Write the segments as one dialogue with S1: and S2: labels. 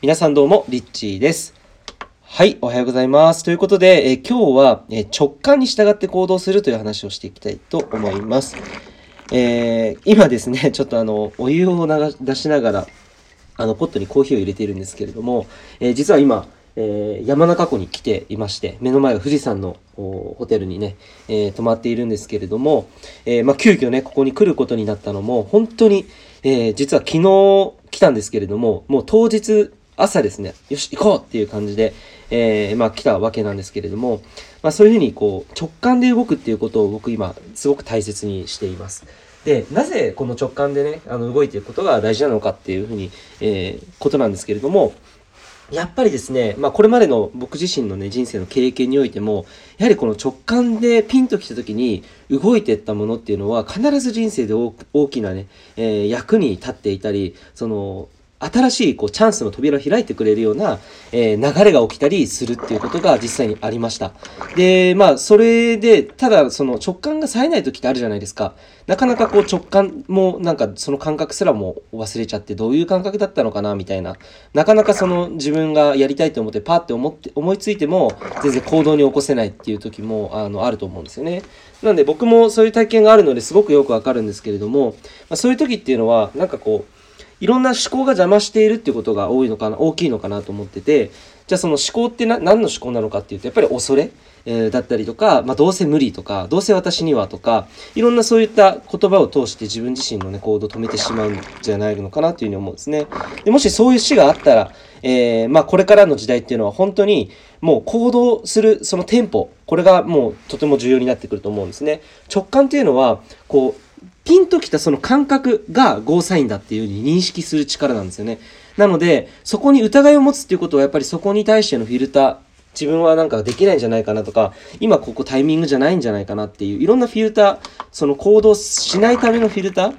S1: 皆さんどうも、リッチーです。はい、おはようございます。ということで、え今日は、え直感に従って行動するという話をしていきたいと思います。えー、今ですね、ちょっとあの、お湯を流出しながら、あの、ポットにコーヒーを入れているんですけれども、えー、実は今、えー、山中湖に来ていまして、目の前が富士山のホテルにね、えー、泊まっているんですけれども、えー、まあ、急遽ね、ここに来ることになったのも、本当に、え実は昨日来たんですけれども、もう当日朝ですね、よし、行こうっていう感じで、えー、まあ来たわけなんですけれども、まあそういうふうにこう直感で動くっていうことを僕今すごく大切にしています。で、なぜこの直感でね、あの動いていくことが大事なのかっていうふうに、えー、ことなんですけれども、やっぱりですね、まあこれまでの僕自身のね、人生の経験においても、やはりこの直感でピンときた時に動いていったものっていうのは必ず人生で大きなね、えー、役に立っていたり、その新しいこうチャンスの扉を開いてくれるような、えー、流れが起きたりするっていうことが実際にありました。で、まあ、それで、ただその直感が冴えない時ってあるじゃないですか。なかなかこう直感もなんかその感覚すらも忘れちゃってどういう感覚だったのかなみたいな。なかなかその自分がやりたいと思ってパーって思って思いついても全然行動に起こせないっていう時もあのあると思うんですよね。なんで僕もそういう体験があるのですごくよくわかるんですけれども、まあ、そういう時っていうのはなんかこういろんな思考が邪魔しているっていうことが多いのかな、大きいのかなと思ってて、じゃあその思考って何の思考なのかっていうと、やっぱり恐れ、えー、だったりとか、まあ、どうせ無理とか、どうせ私にはとか、いろんなそういった言葉を通して自分自身のね、行動を止めてしまうんじゃないのかなというふうに思うんですね。でもしそういう死があったら、えー、まあ、これからの時代っていうのは本当にもう行動するそのテンポ、これがもうとても重要になってくると思うんですね。直感っていうのは、こう、ピンときたその感覚がゴーサインだっていうふうに認識する力なんですよね。なので、そこに疑いを持つっていうことはやっぱりそこに対してのフィルター、自分はなんかできないんじゃないかなとか、今ここタイミングじゃないんじゃないかなっていう、いろんなフィルター、その行動しないためのフィルター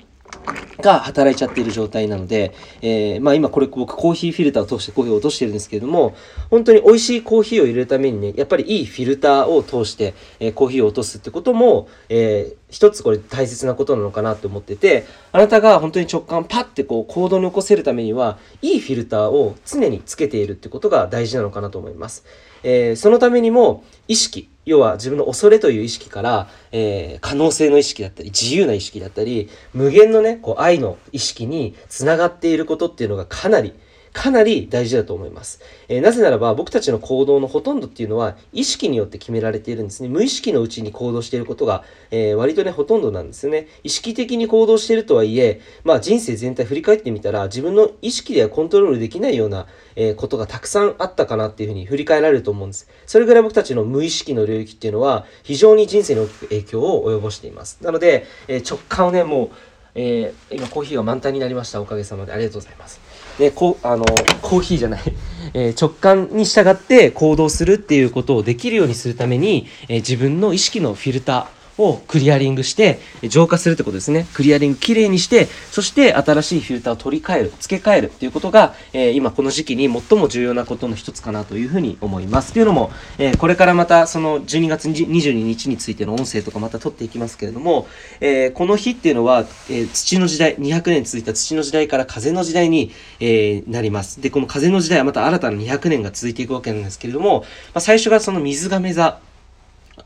S1: が働いちゃっている状態なので、えー、まあ今これ僕コーヒーフィルターを通してコーヒーを落としてるんですけれども、本当に美味しいコーヒーを入れるためにね、やっぱりいいフィルターを通して、えー、コーヒーを落とすってことも、えー、一つこれ大切なことなのかなと思ってて、あなたが本当に直感パッてこう行動に起こせるためには、いいフィルターを常につけているってことが大事なのかなと思います。え、そのためにも意識、要は自分の恐れという意識から、えー、可能性の意識だったり、自由な意識だったり、無限のね、こう愛の意識につながっていることっていうのがかなり、かなり大事だと思います。えー、なぜならば僕たちの行動のほとんどっていうのは意識によって決められているんですね。無意識のうちに行動していることが、えー、割とね、ほとんどなんですよね。意識的に行動しているとはいえ、まあ人生全体振り返ってみたら自分の意識ではコントロールできないような、えー、ことがたくさんあったかなっていうふうに振り返られると思うんです。それぐらい僕たちの無意識の領域っていうのは非常に人生に大きく影響を及ぼしています。なので、え直感をね、もう、え今コーヒーが満タンになりました。おかげさまでありがとうございます。で、こう、あの、コーヒーじゃない、えー、直感に従って行動するっていうことをできるようにするために、えー、自分の意識のフィルター、をクリアリングして、浄化するってことですね。クリアリングきれいにして、そして新しいフィルターを取り替える、付け替えるっていうことが、えー、今この時期に最も重要なことの一つかなというふうに思います。というのも、えー、これからまたその12月22日についての音声とかまた取っていきますけれども、えー、この日っていうのは、え土の時代、200年続いた土の時代から風の時代に、えなります。で、この風の時代はまた新たな200年が続いていくわけなんですけれども、まあ、最初がその水亀座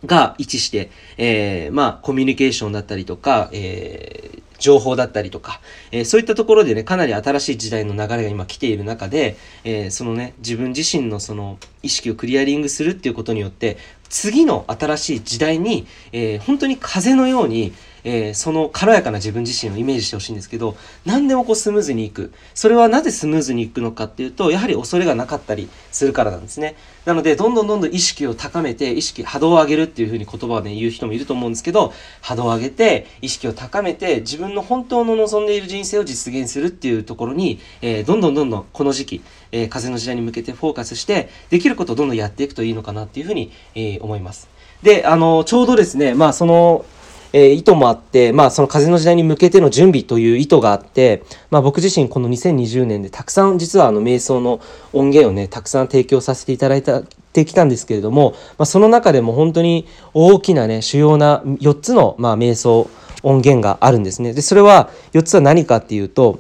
S1: が位置して、えー、まあ、コミュニケーションだったりとか、えー、情報だったりとか、えー、そういったところでね、かなり新しい時代の流れが今来ている中で、え、そのね、自分自身のその意識をクリアリングするっていうことによって、次の新しい時代に、え、本当に風のように、えー、その軽やかな自分自身をイメージしてほしいんですけど、何でもこうスムーズにいく。それはなぜスムーズにいくのかっていうと、やはり恐れがなかったりするからなんですね。なので、どんどんどんどん意識を高めて、意識、波動を上げるっていうふうに言葉をね、言う人もいると思うんですけど、波動を上げて、意識を高めて、自分の本当の望んでいる人生を実現するっていうところに、えー、どんどんどんどんこの時期、えー、風の時代に向けてフォーカスして、できることをどんどんやっていくといいのかなっていうふうに、えー、思います。で、あの、ちょうどですね、まあその、えー、意図もあって、まあその風の時代に向けての準備という意図があって、まあ僕自身この2020年でたくさん実はあの瞑想の音源をね、たくさん提供させていただいた、てきたんですけれども、まあその中でも本当に大きなね、主要な4つのまあ瞑想音源があるんですね。で、それは4つは何かっていうと、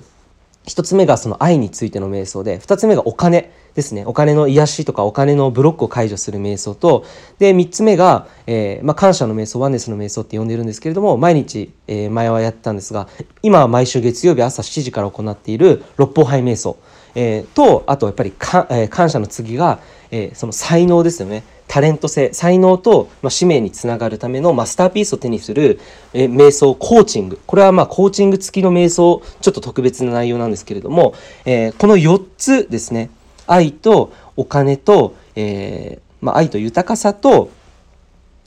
S1: 1つ目がその愛についての瞑想で2つ目がお金ですね。お金の癒しとかお金のブロックを解除する瞑想と。で3つ目が、えー、まあ、感謝の瞑想ワンネスの瞑想って呼んでるんですけれども毎日、えー、前はやってたんですが今は毎週月曜日朝7時から行っている六方杯瞑想、えー、とあとやっぱりか、え感謝の次が、えその才能ですよね。タレント性。才能と、まあ、使命につながるためのマスターピースを手にする、え瞑想コーチング。これはまあコーチング付きの瞑想ちょっと特別な内容なんですけれども、えこの4つですね。愛とお金と、えー、まあ、愛と豊かさと、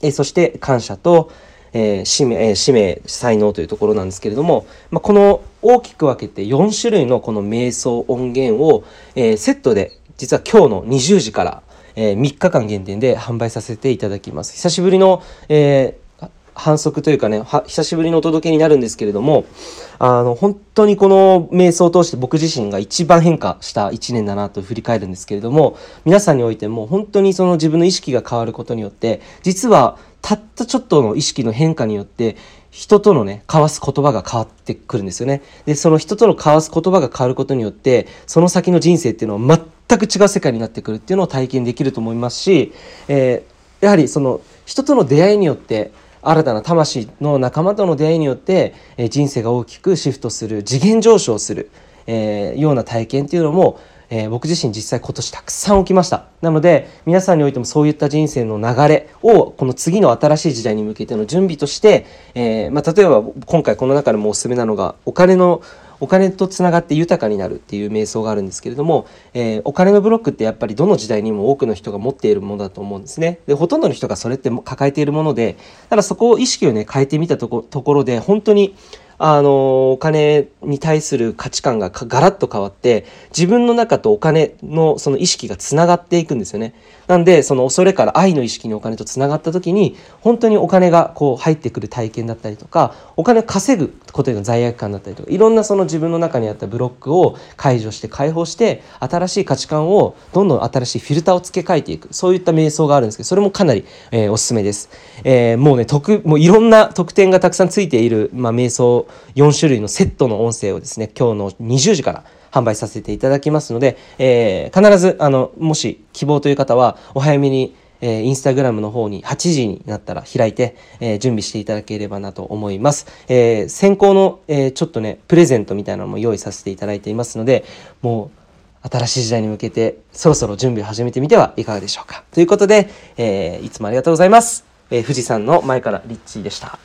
S1: えー、そして感謝と、えー、使命、え使命、才能というところなんですけれども、まあ、この大きく分けて4種類のこの瞑想音源を、えセットで実は今日の20時から、え3日間限定で販売させていただきます。久しぶりの、え反則というかね久しぶりのお届けになるんですけれどもあの本当にこの瞑想を通して僕自身が一番変化した1年だなと振り返るんですけれども皆さんにおいても本当にその自分の意識が変わることによって実はたったちょっとの意識の変化によって人とのね交わす言葉が変わってくるんですよね。でその人との交わす言葉が変わることによってその先の人生っていうのは全く違う世界になってくるっていうのを体験できると思いますし、えー、やはりその人との出会いによって新たな魂の仲間との出会いによって、え人生が大きくシフトする次元上昇する、えー、ような体験っていうのも、えー、僕自身実際今年たくさん起きました。なので皆さんにおいてもそういった人生の流れをこの次の新しい時代に向けての準備として、えー、まあ、例えば今回この中でもおすすめなのがお金のお金とつながって豊かになるっていう瞑想があるんですけれども、えー、お金のブロックってやっぱりどの時代にも多くの人が持っているものだと思うんですね。でほとんどの人がそれって抱えているものでただそこを意識をね変えてみたとこところで本当にあのお金に対する価値観がガラッと変わって自分の中とお金のその意識がつながっていくんですよね。なんでその恐れから愛の意識にお金とつながった時に本当にお金がこう入ってくる体験だったりとかお金を稼ぐことへの罪悪感だったりとかいろんなその自分の中にあったブロックを解除して解放して新しい価値観をどんどん新しいフィルターを付け替えていくそういった瞑想があるんですけどそれもかなり、えー、おすすめです。えー、もうね特もういろんな特典がたくさんついている、まあ、瞑想4種類のセットの音声をですね今日の20時から販売させていただきますので、えー、必ずあのもし希望という方はお早めにえー、インスタグラムの方に8時になったら開いて、えー、準備していただければなと思います。えー、先行の、えー、ちょっとね、プレゼントみたいなのも用意させていただいていますので、もう新しい時代に向けてそろそろ準備を始めてみてはいかがでしょうか。ということで、えー、いつもありがとうございます。えー、富士山の前からリッチーでした。